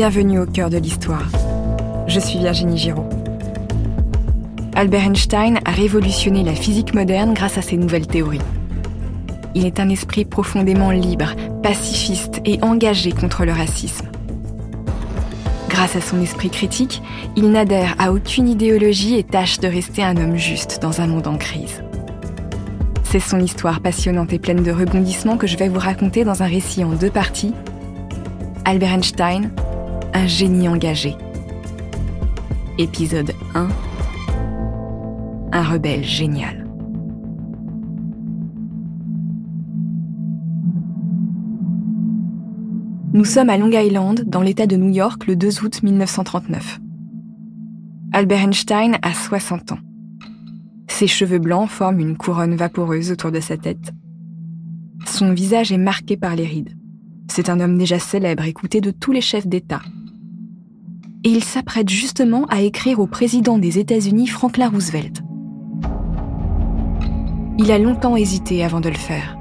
Bienvenue au cœur de l'histoire. Je suis Virginie Giraud. Albert Einstein a révolutionné la physique moderne grâce à ses nouvelles théories. Il est un esprit profondément libre, pacifiste et engagé contre le racisme. Grâce à son esprit critique, il n'adhère à aucune idéologie et tâche de rester un homme juste dans un monde en crise. C'est son histoire passionnante et pleine de rebondissements que je vais vous raconter dans un récit en deux parties. Albert Einstein, un génie engagé. Épisode 1 Un rebelle génial. Nous sommes à Long Island, dans l'État de New York, le 2 août 1939. Albert Einstein a 60 ans. Ses cheveux blancs forment une couronne vaporeuse autour de sa tête. Son visage est marqué par les rides. C'est un homme déjà célèbre, écouté de tous les chefs d'État. Et il s'apprête justement à écrire au président des États-Unis Franklin Roosevelt. Il a longtemps hésité avant de le faire.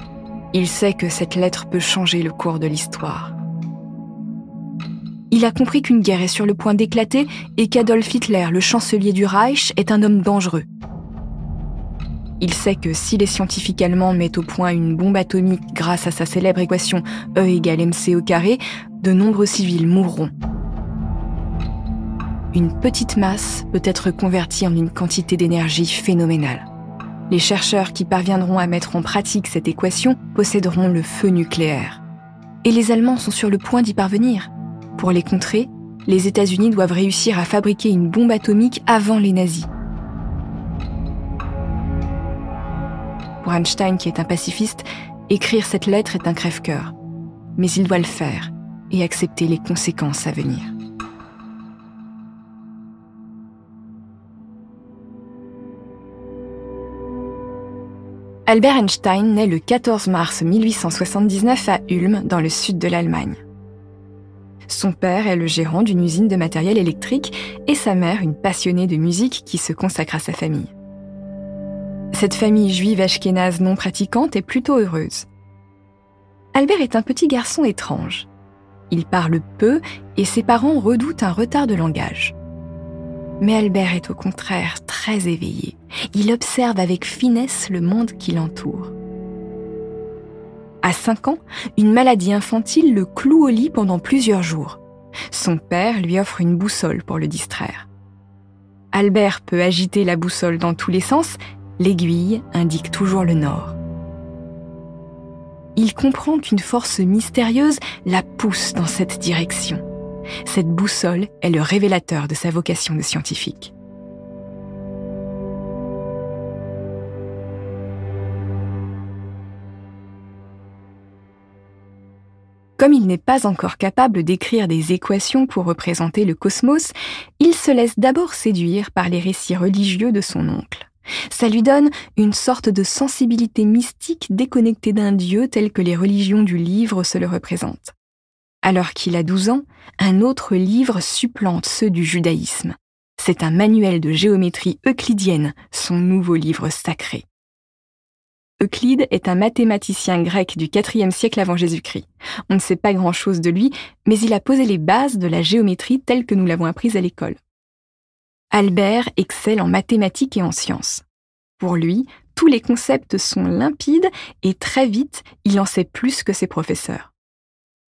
Il sait que cette lettre peut changer le cours de l'histoire. Il a compris qu'une guerre est sur le point d'éclater et qu'Adolf Hitler, le chancelier du Reich, est un homme dangereux. Il sait que si les scientifiques allemands mettent au point une bombe atomique grâce à sa célèbre équation E égale mc de nombreux civils mourront. Une petite masse peut être convertie en une quantité d'énergie phénoménale. Les chercheurs qui parviendront à mettre en pratique cette équation posséderont le feu nucléaire. Et les Allemands sont sur le point d'y parvenir. Pour les contrer, les États-Unis doivent réussir à fabriquer une bombe atomique avant les nazis. Pour Einstein, qui est un pacifiste, écrire cette lettre est un crève-cœur. Mais il doit le faire et accepter les conséquences à venir. Albert Einstein naît le 14 mars 1879 à Ulm, dans le sud de l'Allemagne. Son père est le gérant d'une usine de matériel électrique et sa mère une passionnée de musique qui se consacre à sa famille. Cette famille juive ashkénaze non pratiquante est plutôt heureuse. Albert est un petit garçon étrange. Il parle peu et ses parents redoutent un retard de langage. Mais Albert est au contraire très éveillé. Il observe avec finesse le monde qui l'entoure. À 5 ans, une maladie infantile le cloue au lit pendant plusieurs jours. Son père lui offre une boussole pour le distraire. Albert peut agiter la boussole dans tous les sens l'aiguille indique toujours le nord. Il comprend qu'une force mystérieuse la pousse dans cette direction. Cette boussole est le révélateur de sa vocation de scientifique. Comme il n'est pas encore capable d'écrire des équations pour représenter le cosmos, il se laisse d'abord séduire par les récits religieux de son oncle. Ça lui donne une sorte de sensibilité mystique déconnectée d'un dieu tel que les religions du livre se le représentent. Alors qu'il a 12 ans, un autre livre supplante ceux du judaïsme. C'est un manuel de géométrie euclidienne, son nouveau livre sacré. Euclide est un mathématicien grec du IVe siècle avant Jésus-Christ. On ne sait pas grand-chose de lui, mais il a posé les bases de la géométrie telle que nous l'avons apprise à l'école. Albert excelle en mathématiques et en sciences. Pour lui, tous les concepts sont limpides et très vite, il en sait plus que ses professeurs.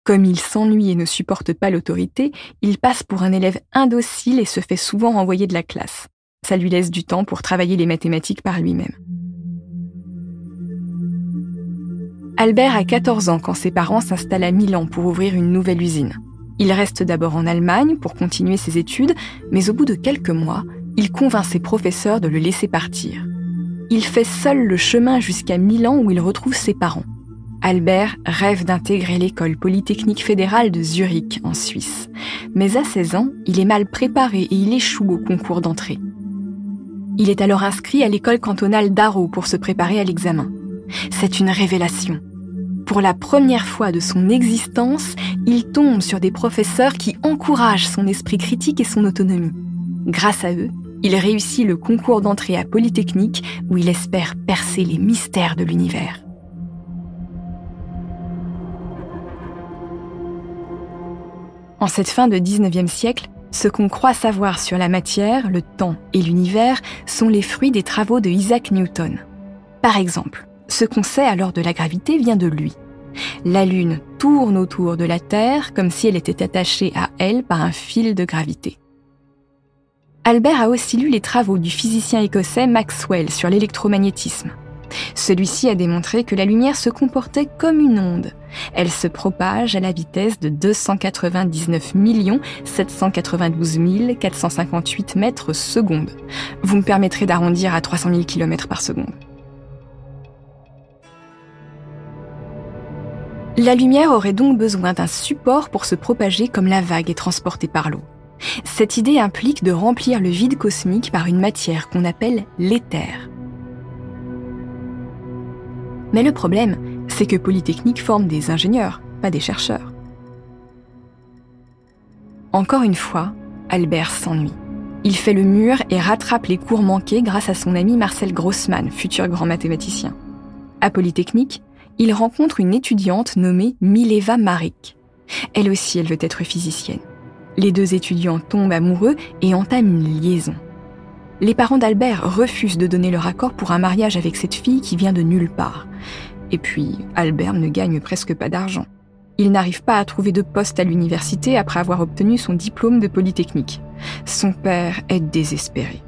Comme il s'ennuie et ne supporte pas l'autorité, il passe pour un élève indocile et se fait souvent renvoyer de la classe. Ça lui laisse du temps pour travailler les mathématiques par lui-même. Albert a 14 ans quand ses parents s'installent à Milan pour ouvrir une nouvelle usine. Il reste d'abord en Allemagne pour continuer ses études, mais au bout de quelques mois, il convainc ses professeurs de le laisser partir. Il fait seul le chemin jusqu'à Milan où il retrouve ses parents. Albert rêve d'intégrer l'école polytechnique fédérale de Zurich en Suisse. Mais à 16 ans, il est mal préparé et il échoue au concours d'entrée. Il est alors inscrit à l'école cantonale d'Arro pour se préparer à l'examen. C'est une révélation. Pour la première fois de son existence, il tombe sur des professeurs qui encouragent son esprit critique et son autonomie. Grâce à eux, il réussit le concours d'entrée à Polytechnique où il espère percer les mystères de l'univers. En cette fin de 19e siècle, ce qu'on croit savoir sur la matière, le temps et l'univers sont les fruits des travaux de Isaac Newton. Par exemple, ce qu'on sait alors de la gravité vient de lui. La Lune tourne autour de la Terre comme si elle était attachée à elle par un fil de gravité. Albert a aussi lu les travaux du physicien écossais Maxwell sur l'électromagnétisme. Celui-ci a démontré que la lumière se comportait comme une onde. Elle se propage à la vitesse de 299 792 458 mètres secondes. Vous me permettrez d'arrondir à 300 000 km par seconde. La lumière aurait donc besoin d'un support pour se propager comme la vague est transportée par l'eau. Cette idée implique de remplir le vide cosmique par une matière qu'on appelle l'éther. Mais le problème, c'est que Polytechnique forme des ingénieurs, pas des chercheurs. Encore une fois, Albert s'ennuie. Il fait le mur et rattrape les cours manqués grâce à son ami Marcel Grossman, futur grand mathématicien. À Polytechnique, il rencontre une étudiante nommée Mileva Marik. Elle aussi, elle veut être physicienne. Les deux étudiants tombent amoureux et entament une liaison. Les parents d'Albert refusent de donner leur accord pour un mariage avec cette fille qui vient de nulle part. Et puis, Albert ne gagne presque pas d'argent. Il n'arrive pas à trouver de poste à l'université après avoir obtenu son diplôme de Polytechnique. Son père est désespéré.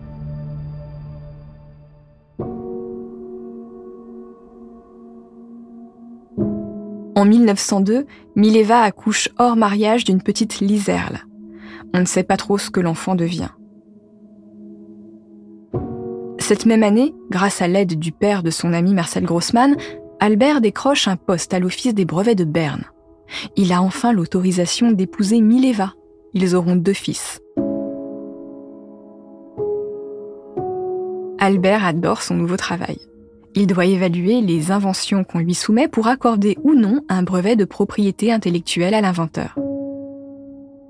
En 1902, Mileva accouche hors mariage d'une petite Liserle. On ne sait pas trop ce que l'enfant devient. Cette même année, grâce à l'aide du père de son ami Marcel Grossman, Albert décroche un poste à l'Office des brevets de Berne. Il a enfin l'autorisation d'épouser Mileva. Ils auront deux fils. Albert adore son nouveau travail. Il doit évaluer les inventions qu'on lui soumet pour accorder ou non un brevet de propriété intellectuelle à l'inventeur.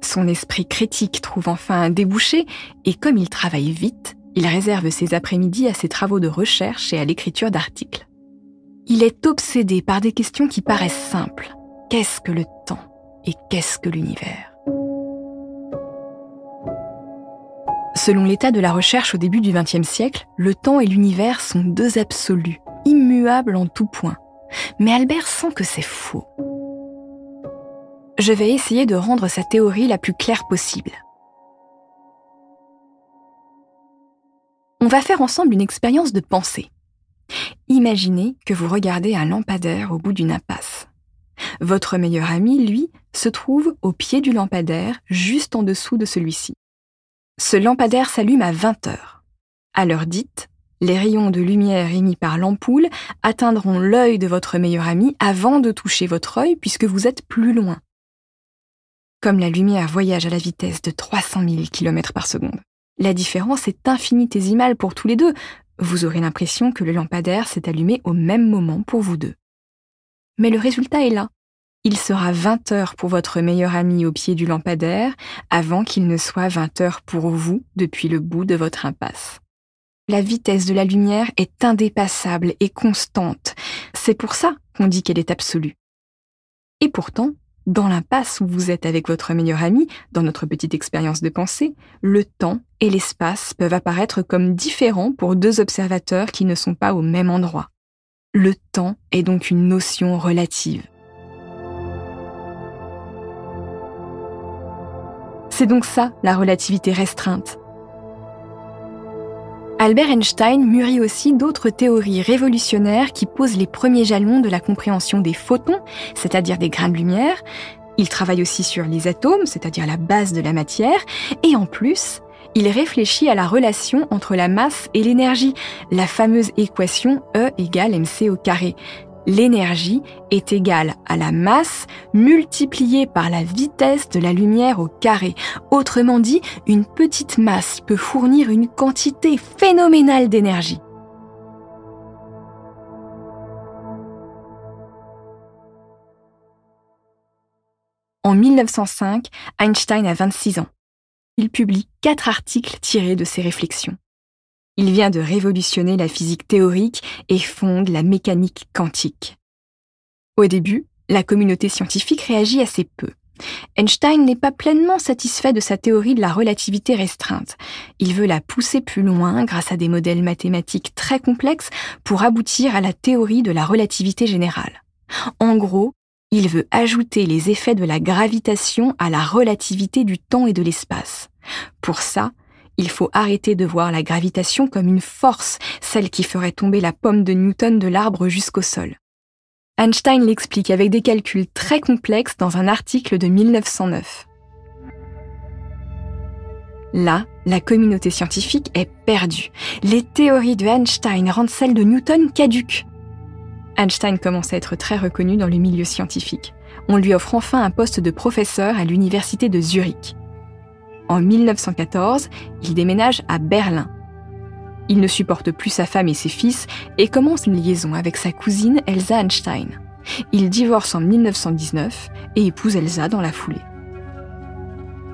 Son esprit critique trouve enfin un débouché et comme il travaille vite, il réserve ses après-midi à ses travaux de recherche et à l'écriture d'articles. Il est obsédé par des questions qui paraissent simples. Qu'est-ce que le temps et qu'est-ce que l'univers? Selon l'état de la recherche au début du XXe siècle, le temps et l'univers sont deux absolus, immuables en tout point. Mais Albert sent que c'est faux. Je vais essayer de rendre sa théorie la plus claire possible. On va faire ensemble une expérience de pensée. Imaginez que vous regardez un lampadaire au bout d'une impasse. Votre meilleur ami, lui, se trouve au pied du lampadaire, juste en dessous de celui-ci. Ce lampadaire s'allume à 20 heures. À l'heure dite, les rayons de lumière émis par l'ampoule atteindront l'œil de votre meilleur ami avant de toucher votre œil puisque vous êtes plus loin. Comme la lumière voyage à la vitesse de 300 000 km par seconde. La différence est infinitésimale pour tous les deux. Vous aurez l'impression que le lampadaire s'est allumé au même moment pour vous deux. Mais le résultat est là. Il sera 20 heures pour votre meilleur ami au pied du lampadaire avant qu'il ne soit 20 heures pour vous depuis le bout de votre impasse. La vitesse de la lumière est indépassable et constante. C'est pour ça qu'on dit qu'elle est absolue. Et pourtant, dans l'impasse où vous êtes avec votre meilleur ami, dans notre petite expérience de pensée, le temps et l'espace peuvent apparaître comme différents pour deux observateurs qui ne sont pas au même endroit. Le temps est donc une notion relative. C'est donc ça, la relativité restreinte. Albert Einstein mûrit aussi d'autres théories révolutionnaires qui posent les premiers jalons de la compréhension des photons, c'est-à-dire des grains de lumière. Il travaille aussi sur les atomes, c'est-à-dire la base de la matière, et en plus, il réfléchit à la relation entre la masse et l'énergie, la fameuse équation E égale mc au carré l'énergie est égale à la masse multipliée par la vitesse de la lumière au carré. Autrement dit, une petite masse peut fournir une quantité phénoménale d'énergie. En 1905, Einstein a 26 ans. Il publie quatre articles tirés de ses réflexions. Il vient de révolutionner la physique théorique et fonde la mécanique quantique. Au début, la communauté scientifique réagit assez peu. Einstein n'est pas pleinement satisfait de sa théorie de la relativité restreinte. Il veut la pousser plus loin grâce à des modèles mathématiques très complexes pour aboutir à la théorie de la relativité générale. En gros, il veut ajouter les effets de la gravitation à la relativité du temps et de l'espace. Pour ça, il faut arrêter de voir la gravitation comme une force, celle qui ferait tomber la pomme de Newton de l'arbre jusqu'au sol. Einstein l'explique avec des calculs très complexes dans un article de 1909. Là, la communauté scientifique est perdue. Les théories de Einstein rendent celles de Newton caduques. Einstein commence à être très reconnu dans le milieu scientifique. On lui offre enfin un poste de professeur à l'université de Zurich. En 1914, il déménage à Berlin. Il ne supporte plus sa femme et ses fils et commence une liaison avec sa cousine Elsa Einstein. Il divorce en 1919 et épouse Elsa dans la foulée.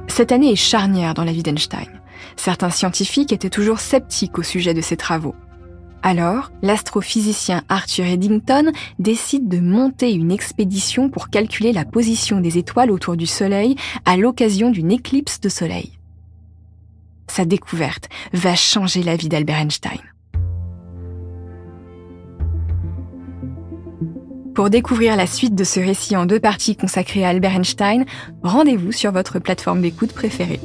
Cette année est charnière dans la vie d'Einstein. Certains scientifiques étaient toujours sceptiques au sujet de ses travaux. Alors, l'astrophysicien Arthur Eddington décide de monter une expédition pour calculer la position des étoiles autour du Soleil à l'occasion d'une éclipse de Soleil. Sa découverte va changer la vie d'Albert Einstein. Pour découvrir la suite de ce récit en deux parties consacrées à Albert Einstein, rendez-vous sur votre plateforme d'écoute préférée.